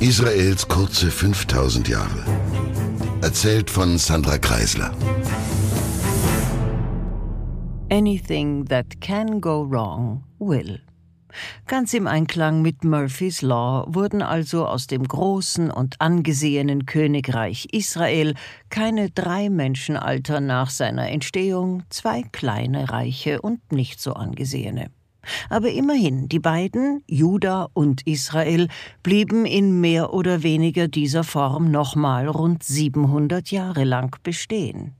Israels kurze 5000 Jahre. Erzählt von Sandra Kreisler. Anything that can go wrong will. Ganz im Einklang mit Murphys Law wurden also aus dem großen und angesehenen Königreich Israel keine drei Menschenalter nach seiner Entstehung, zwei kleine Reiche und nicht so angesehene. Aber immerhin, die beiden, Juda und Israel, blieben in mehr oder weniger dieser Form nochmal rund 700 Jahre lang bestehen.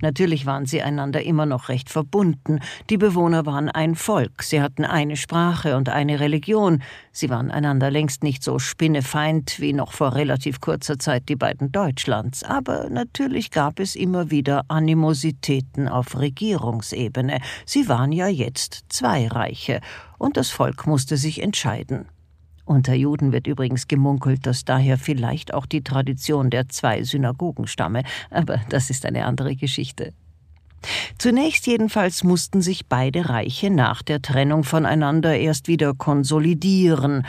Natürlich waren sie einander immer noch recht verbunden. Die Bewohner waren ein Volk, sie hatten eine Sprache und eine Religion. Sie waren einander längst nicht so spinnefeind wie noch vor relativ kurzer Zeit die beiden Deutschlands. Aber natürlich gab es immer wieder Animositäten auf Regierungsebene. Sie waren ja jetzt zwei Reiche, und das Volk musste sich entscheiden. Unter Juden wird übrigens gemunkelt, dass daher vielleicht auch die Tradition der zwei Synagogen stamme, aber das ist eine andere Geschichte. Zunächst jedenfalls mussten sich beide Reiche nach der Trennung voneinander erst wieder konsolidieren.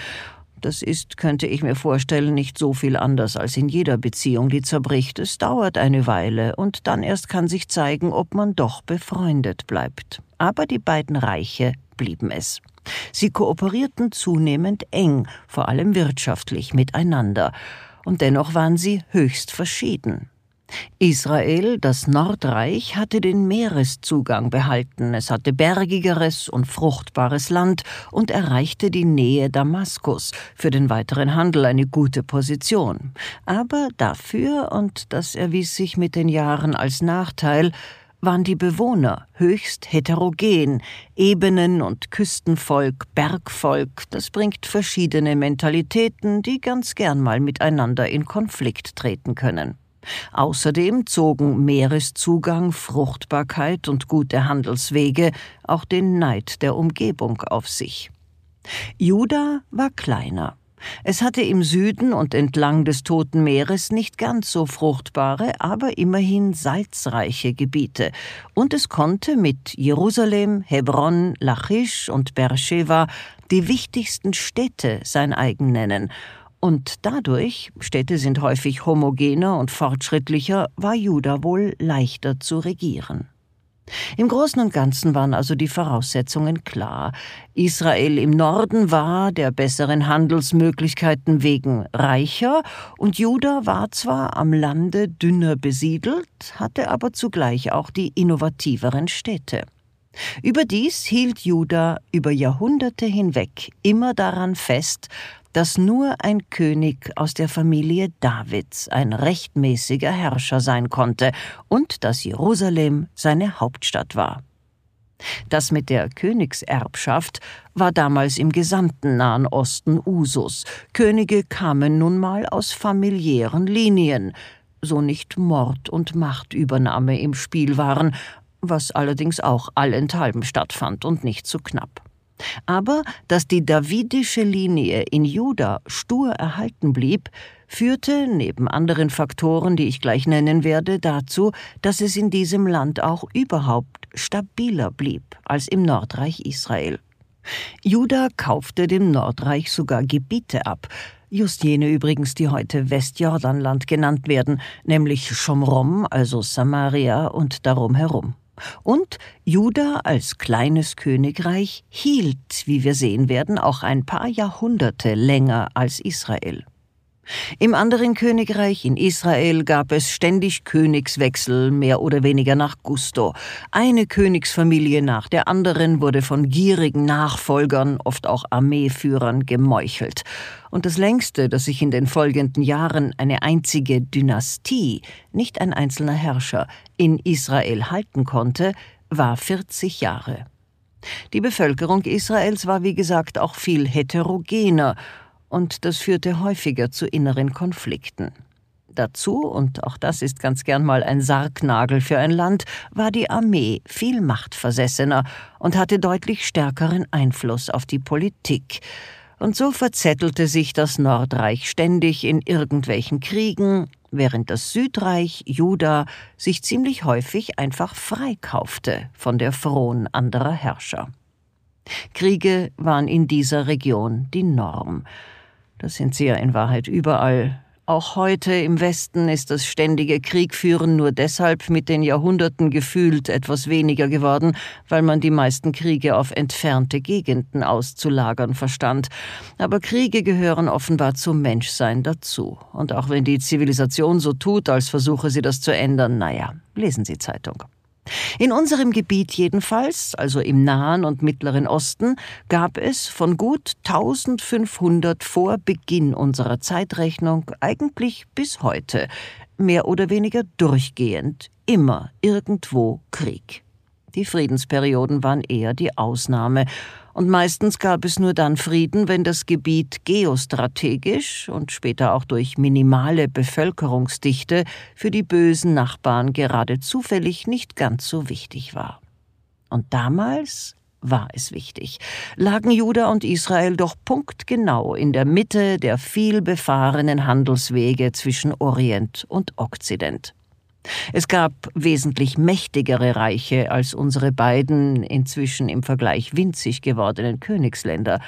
Das ist, könnte ich mir vorstellen, nicht so viel anders als in jeder Beziehung, die zerbricht. Es dauert eine Weile, und dann erst kann sich zeigen, ob man doch befreundet bleibt. Aber die beiden Reiche blieben es. Sie kooperierten zunehmend eng, vor allem wirtschaftlich, miteinander, und dennoch waren sie höchst verschieden. Israel, das Nordreich, hatte den Meereszugang behalten, es hatte bergigeres und fruchtbares Land und erreichte die Nähe Damaskus, für den weiteren Handel eine gute Position. Aber dafür, und das erwies sich mit den Jahren als Nachteil, waren die Bewohner höchst heterogen, Ebenen- und Küstenvolk, Bergvolk, das bringt verschiedene Mentalitäten, die ganz gern mal miteinander in Konflikt treten können. Außerdem zogen Meereszugang, Fruchtbarkeit und gute Handelswege auch den Neid der Umgebung auf sich. Juda war kleiner, es hatte im Süden und entlang des Toten Meeres nicht ganz so fruchtbare, aber immerhin salzreiche Gebiete, und es konnte mit Jerusalem, Hebron, Lachish und Beersheba die wichtigsten Städte sein eigen nennen, und dadurch, Städte sind häufig homogener und fortschrittlicher, war Juda wohl leichter zu regieren. Im Großen und Ganzen waren also die Voraussetzungen klar. Israel im Norden war der besseren Handelsmöglichkeiten wegen reicher, und Juda war zwar am Lande dünner besiedelt, hatte aber zugleich auch die innovativeren Städte. Überdies hielt Juda über Jahrhunderte hinweg immer daran fest, dass nur ein König aus der Familie Davids ein rechtmäßiger Herrscher sein konnte und dass Jerusalem seine Hauptstadt war. Das mit der Königserbschaft war damals im gesamten Nahen Osten Usus. Könige kamen nun mal aus familiären Linien, so nicht Mord und Machtübernahme im Spiel waren, was allerdings auch allenthalben stattfand und nicht zu knapp. Aber dass die davidische Linie in Juda stur erhalten blieb, führte, neben anderen Faktoren, die ich gleich nennen werde, dazu, dass es in diesem Land auch überhaupt stabiler blieb als im Nordreich Israel. Juda kaufte dem Nordreich sogar Gebiete ab, just jene übrigens, die heute Westjordanland genannt werden, nämlich Schomrom, also Samaria und darum herum. Und Juda als kleines Königreich hielt, wie wir sehen werden, auch ein paar Jahrhunderte länger als Israel. Im anderen Königreich in Israel gab es ständig Königswechsel, mehr oder weniger nach Gusto. Eine Königsfamilie nach der anderen wurde von gierigen Nachfolgern, oft auch Armeeführern, gemeuchelt. Und das längste, dass sich in den folgenden Jahren eine einzige Dynastie, nicht ein einzelner Herrscher, in Israel halten konnte, war 40 Jahre. Die Bevölkerung Israels war wie gesagt auch viel heterogener und das führte häufiger zu inneren Konflikten. Dazu, und auch das ist ganz gern mal ein Sargnagel für ein Land, war die Armee viel machtversessener und hatte deutlich stärkeren Einfluss auf die Politik. Und so verzettelte sich das Nordreich ständig in irgendwelchen Kriegen, während das Südreich Juda sich ziemlich häufig einfach freikaufte von der Fron anderer Herrscher. Kriege waren in dieser Region die Norm. Das sind sie ja in Wahrheit überall, auch heute im Westen ist das ständige Kriegführen nur deshalb mit den Jahrhunderten gefühlt etwas weniger geworden, weil man die meisten Kriege auf entfernte Gegenden auszulagern verstand. Aber Kriege gehören offenbar zum Menschsein dazu. Und auch wenn die Zivilisation so tut, als versuche sie das zu ändern, naja, lesen Sie Zeitung. In unserem Gebiet jedenfalls, also im Nahen und Mittleren Osten, gab es von gut 1500 vor Beginn unserer Zeitrechnung eigentlich bis heute mehr oder weniger durchgehend immer irgendwo Krieg. Die Friedensperioden waren eher die Ausnahme, und meistens gab es nur dann Frieden, wenn das Gebiet geostrategisch und später auch durch minimale Bevölkerungsdichte für die bösen Nachbarn gerade zufällig nicht ganz so wichtig war. Und damals war es wichtig, lagen Juda und Israel doch punktgenau in der Mitte der vielbefahrenen Handelswege zwischen Orient und Okzident. Es gab wesentlich mächtigere Reiche als unsere beiden inzwischen im Vergleich winzig gewordenen Königsländer.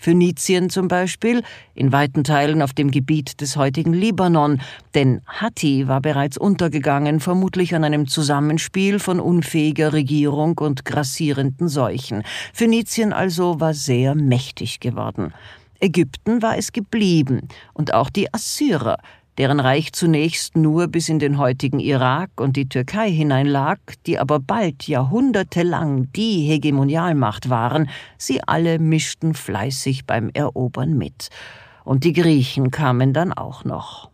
Phönizien zum Beispiel, in weiten Teilen auf dem Gebiet des heutigen Libanon, denn Hatti war bereits untergegangen, vermutlich an einem Zusammenspiel von unfähiger Regierung und grassierenden Seuchen. Phönizien also war sehr mächtig geworden. Ägypten war es geblieben, und auch die Assyrer, deren Reich zunächst nur bis in den heutigen Irak und die Türkei hineinlag, die aber bald jahrhundertelang die Hegemonialmacht waren, sie alle mischten fleißig beim Erobern mit. Und die Griechen kamen dann auch noch.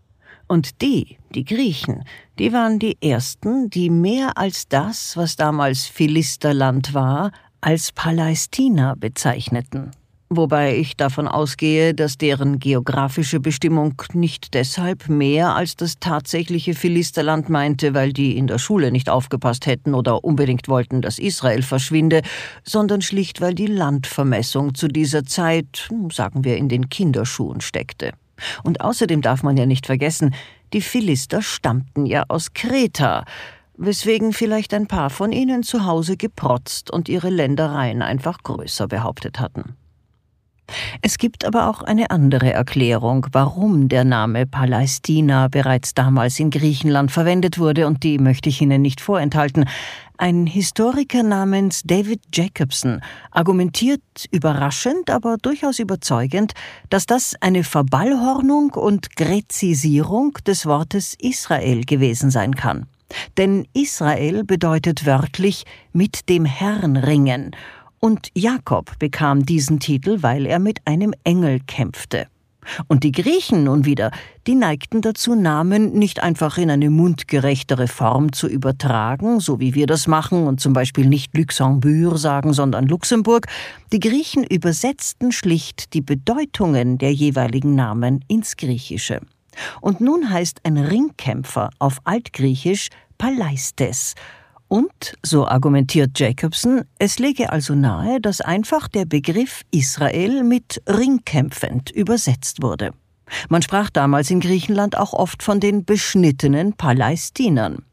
Und die, die Griechen, die waren die ersten, die mehr als das, was damals Philisterland war, als Palästina bezeichneten wobei ich davon ausgehe, dass deren geografische Bestimmung nicht deshalb mehr als das tatsächliche Philisterland meinte, weil die in der Schule nicht aufgepasst hätten oder unbedingt wollten, dass Israel verschwinde, sondern schlicht weil die Landvermessung zu dieser Zeit, sagen wir, in den Kinderschuhen steckte. Und außerdem darf man ja nicht vergessen, die Philister stammten ja aus Kreta, weswegen vielleicht ein paar von ihnen zu Hause geprotzt und ihre Ländereien einfach größer behauptet hatten. Es gibt aber auch eine andere Erklärung, warum der Name Palästina bereits damals in Griechenland verwendet wurde, und die möchte ich Ihnen nicht vorenthalten. Ein Historiker namens David Jacobson argumentiert überraschend, aber durchaus überzeugend, dass das eine Verballhornung und Gräzisierung des Wortes Israel gewesen sein kann. Denn Israel bedeutet wörtlich mit dem Herrn ringen, und Jakob bekam diesen Titel, weil er mit einem Engel kämpfte. Und die Griechen nun wieder, die neigten dazu, Namen nicht einfach in eine mundgerechtere Form zu übertragen, so wie wir das machen und zum Beispiel nicht Luxembourg sagen, sondern Luxemburg. Die Griechen übersetzten schlicht die Bedeutungen der jeweiligen Namen ins Griechische. Und nun heißt ein Ringkämpfer auf Altgriechisch Palaistes und, so argumentiert Jacobson, es lege also nahe, dass einfach der Begriff Israel mit ringkämpfend übersetzt wurde. Man sprach damals in Griechenland auch oft von den beschnittenen Palästinern.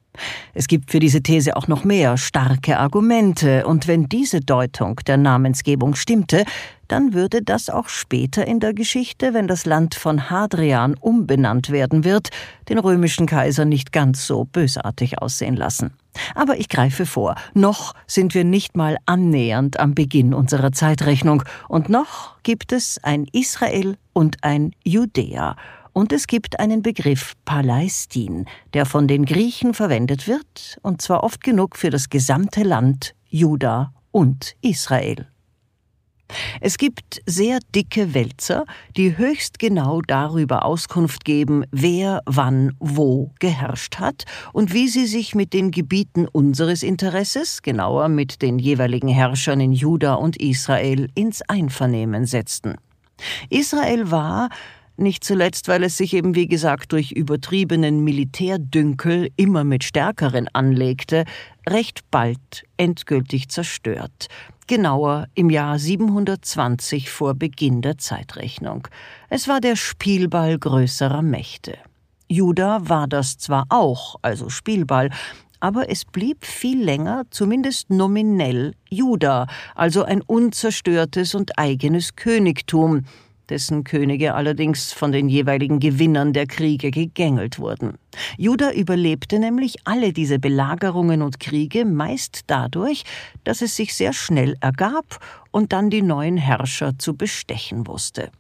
Es gibt für diese These auch noch mehr starke Argumente, und wenn diese Deutung der Namensgebung stimmte, dann würde das auch später in der Geschichte, wenn das Land von Hadrian umbenannt werden wird, den römischen Kaiser nicht ganz so bösartig aussehen lassen. Aber ich greife vor, noch sind wir nicht mal annähernd am Beginn unserer Zeitrechnung, und noch gibt es ein Israel und ein Judäa, und es gibt einen Begriff Palästin, der von den Griechen verwendet wird, und zwar oft genug für das gesamte Land Juda und Israel. Es gibt sehr dicke Wälzer, die höchst genau darüber Auskunft geben, wer wann wo geherrscht hat und wie sie sich mit den Gebieten unseres Interesses, genauer mit den jeweiligen Herrschern in Juda und Israel, ins Einvernehmen setzten. Israel war, nicht zuletzt, weil es sich eben wie gesagt durch übertriebenen Militärdünkel immer mit Stärkeren anlegte, recht bald endgültig zerstört, genauer im Jahr 720 vor Beginn der Zeitrechnung. Es war der Spielball größerer Mächte. Juda war das zwar auch, also Spielball, aber es blieb viel länger, zumindest nominell, Juda, also ein unzerstörtes und eigenes Königtum, dessen Könige allerdings von den jeweiligen Gewinnern der Kriege gegängelt wurden. Juda überlebte nämlich alle diese Belagerungen und Kriege meist dadurch, dass es sich sehr schnell ergab und dann die neuen Herrscher zu bestechen wusste.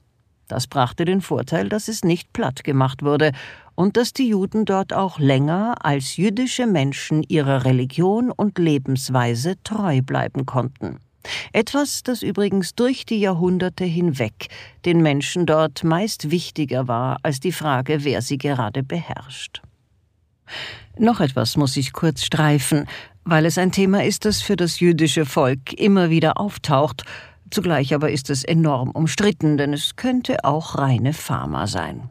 Das brachte den Vorteil, dass es nicht platt gemacht wurde und dass die Juden dort auch länger als jüdische Menschen ihrer Religion und Lebensweise treu bleiben konnten. Etwas, das übrigens durch die Jahrhunderte hinweg den Menschen dort meist wichtiger war als die Frage, wer sie gerade beherrscht. Noch etwas muss ich kurz streifen, weil es ein Thema ist, das für das jüdische Volk immer wieder auftaucht, zugleich aber ist es enorm umstritten, denn es könnte auch reine Pharma sein.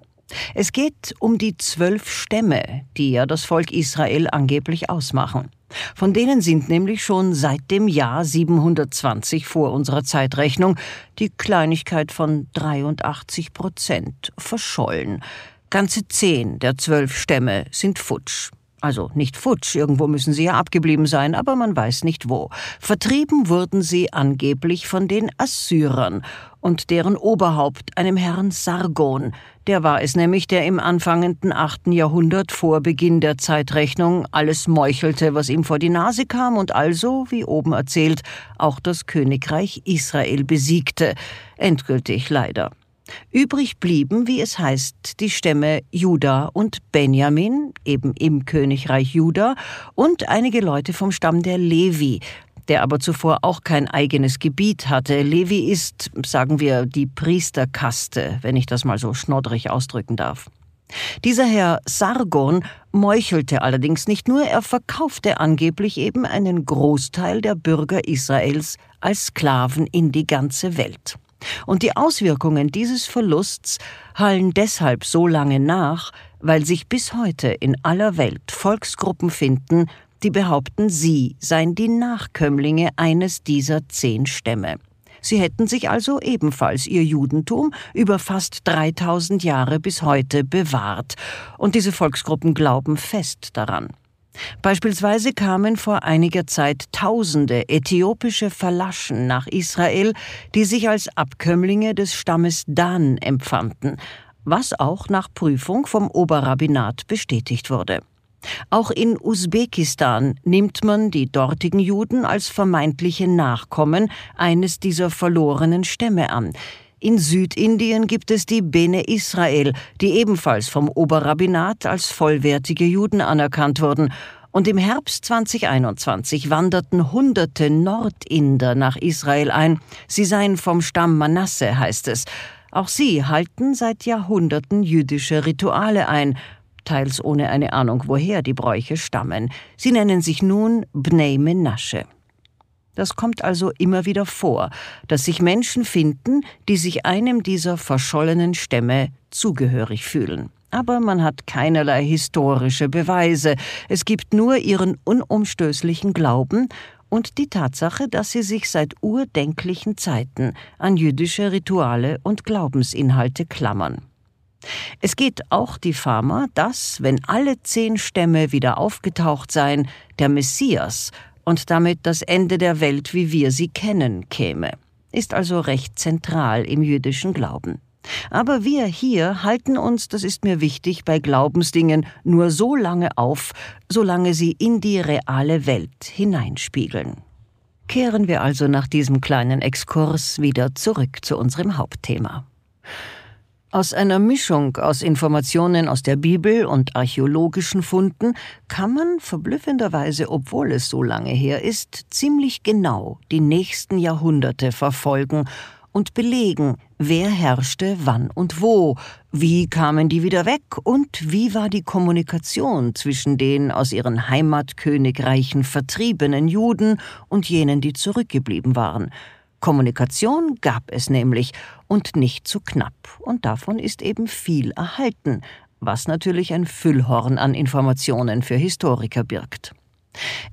Es geht um die zwölf Stämme, die ja das Volk Israel angeblich ausmachen. Von denen sind nämlich schon seit dem Jahr 720 vor unserer Zeitrechnung die Kleinigkeit von 83 Prozent verschollen. Ganze zehn der zwölf Stämme sind futsch. Also nicht futsch, irgendwo müssen sie ja abgeblieben sein, aber man weiß nicht wo. Vertrieben wurden sie angeblich von den Assyrern und deren Oberhaupt, einem Herrn Sargon. Der war es nämlich, der im anfangenden achten Jahrhundert vor Beginn der Zeitrechnung alles meuchelte, was ihm vor die Nase kam und also, wie oben erzählt, auch das Königreich Israel besiegte. Endgültig leider. Übrig blieben, wie es heißt, die Stämme Juda und Benjamin, eben im Königreich Juda, und einige Leute vom Stamm der Levi, der aber zuvor auch kein eigenes Gebiet hatte. Levi ist, sagen wir, die Priesterkaste, wenn ich das mal so schnoddrig ausdrücken darf. Dieser Herr Sargon meuchelte allerdings nicht nur, er verkaufte angeblich eben einen Großteil der Bürger Israels als Sklaven in die ganze Welt. Und die Auswirkungen dieses Verlusts hallen deshalb so lange nach, weil sich bis heute in aller Welt Volksgruppen finden, die behaupten, sie seien die Nachkömmlinge eines dieser zehn Stämme. Sie hätten sich also ebenfalls ihr Judentum über fast 3000 Jahre bis heute bewahrt, und diese Volksgruppen glauben fest daran. Beispielsweise kamen vor einiger Zeit tausende äthiopische Verlaschen nach Israel, die sich als Abkömmlinge des Stammes Dan empfanden, was auch nach Prüfung vom Oberrabbinat bestätigt wurde. Auch in Usbekistan nimmt man die dortigen Juden als vermeintliche Nachkommen eines dieser verlorenen Stämme an, in Südindien gibt es die Bene Israel, die ebenfalls vom Oberrabbinat als vollwertige Juden anerkannt wurden. Und im Herbst 2021 wanderten hunderte Nordinder nach Israel ein. Sie seien vom Stamm Manasse, heißt es. Auch sie halten seit Jahrhunderten jüdische Rituale ein, teils ohne eine Ahnung, woher die Bräuche stammen. Sie nennen sich nun Bnei Menashe. Das kommt also immer wieder vor, dass sich Menschen finden, die sich einem dieser verschollenen Stämme zugehörig fühlen. Aber man hat keinerlei historische Beweise, es gibt nur ihren unumstößlichen Glauben und die Tatsache, dass sie sich seit urdenklichen Zeiten an jüdische Rituale und Glaubensinhalte klammern. Es geht auch die Fama, dass, wenn alle zehn Stämme wieder aufgetaucht seien, der Messias und damit das Ende der Welt, wie wir sie kennen, käme, ist also recht zentral im jüdischen Glauben. Aber wir hier halten uns, das ist mir wichtig, bei Glaubensdingen nur so lange auf, solange sie in die reale Welt hineinspiegeln. Kehren wir also nach diesem kleinen Exkurs wieder zurück zu unserem Hauptthema. Aus einer Mischung aus Informationen aus der Bibel und archäologischen Funden kann man verblüffenderweise, obwohl es so lange her ist, ziemlich genau die nächsten Jahrhunderte verfolgen und belegen, wer herrschte wann und wo, wie kamen die wieder weg und wie war die Kommunikation zwischen den aus ihren Heimatkönigreichen vertriebenen Juden und jenen, die zurückgeblieben waren. Kommunikation gab es nämlich und nicht zu knapp, und davon ist eben viel erhalten, was natürlich ein Füllhorn an Informationen für Historiker birgt.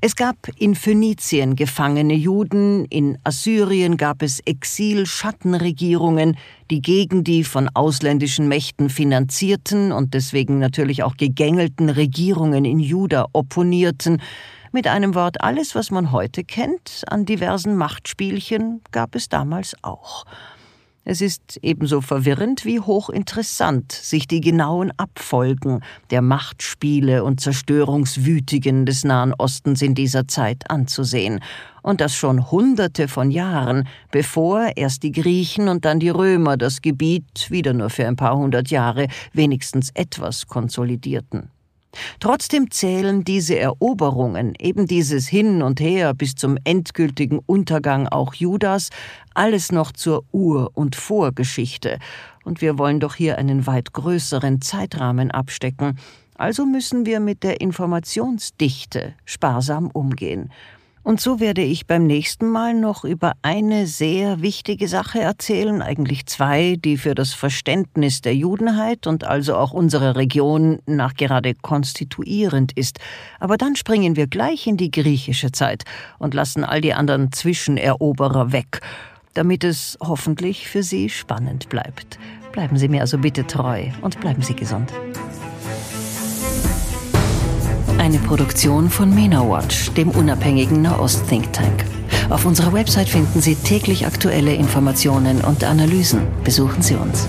Es gab in Phönizien gefangene Juden, in Assyrien gab es Exil-Schattenregierungen, die gegen die von ausländischen Mächten finanzierten und deswegen natürlich auch gegängelten Regierungen in Juda opponierten, mit einem Wort, alles, was man heute kennt, an diversen Machtspielchen, gab es damals auch. Es ist ebenso verwirrend wie hochinteressant, sich die genauen Abfolgen der Machtspiele und Zerstörungswütigen des Nahen Ostens in dieser Zeit anzusehen, und das schon Hunderte von Jahren, bevor erst die Griechen und dann die Römer das Gebiet, wieder nur für ein paar hundert Jahre, wenigstens etwas konsolidierten. Trotzdem zählen diese Eroberungen, eben dieses Hin und Her bis zum endgültigen Untergang auch Judas, alles noch zur Ur- und Vorgeschichte, und wir wollen doch hier einen weit größeren Zeitrahmen abstecken, also müssen wir mit der Informationsdichte sparsam umgehen. Und so werde ich beim nächsten Mal noch über eine sehr wichtige Sache erzählen, eigentlich zwei, die für das Verständnis der Judenheit und also auch unserer Region nachgerade konstituierend ist. Aber dann springen wir gleich in die griechische Zeit und lassen all die anderen Zwischeneroberer weg, damit es hoffentlich für Sie spannend bleibt. Bleiben Sie mir also bitte treu und bleiben Sie gesund. Eine Produktion von MENA Watch, dem unabhängigen Nahost-Think Tank. Auf unserer Website finden Sie täglich aktuelle Informationen und Analysen. Besuchen Sie uns.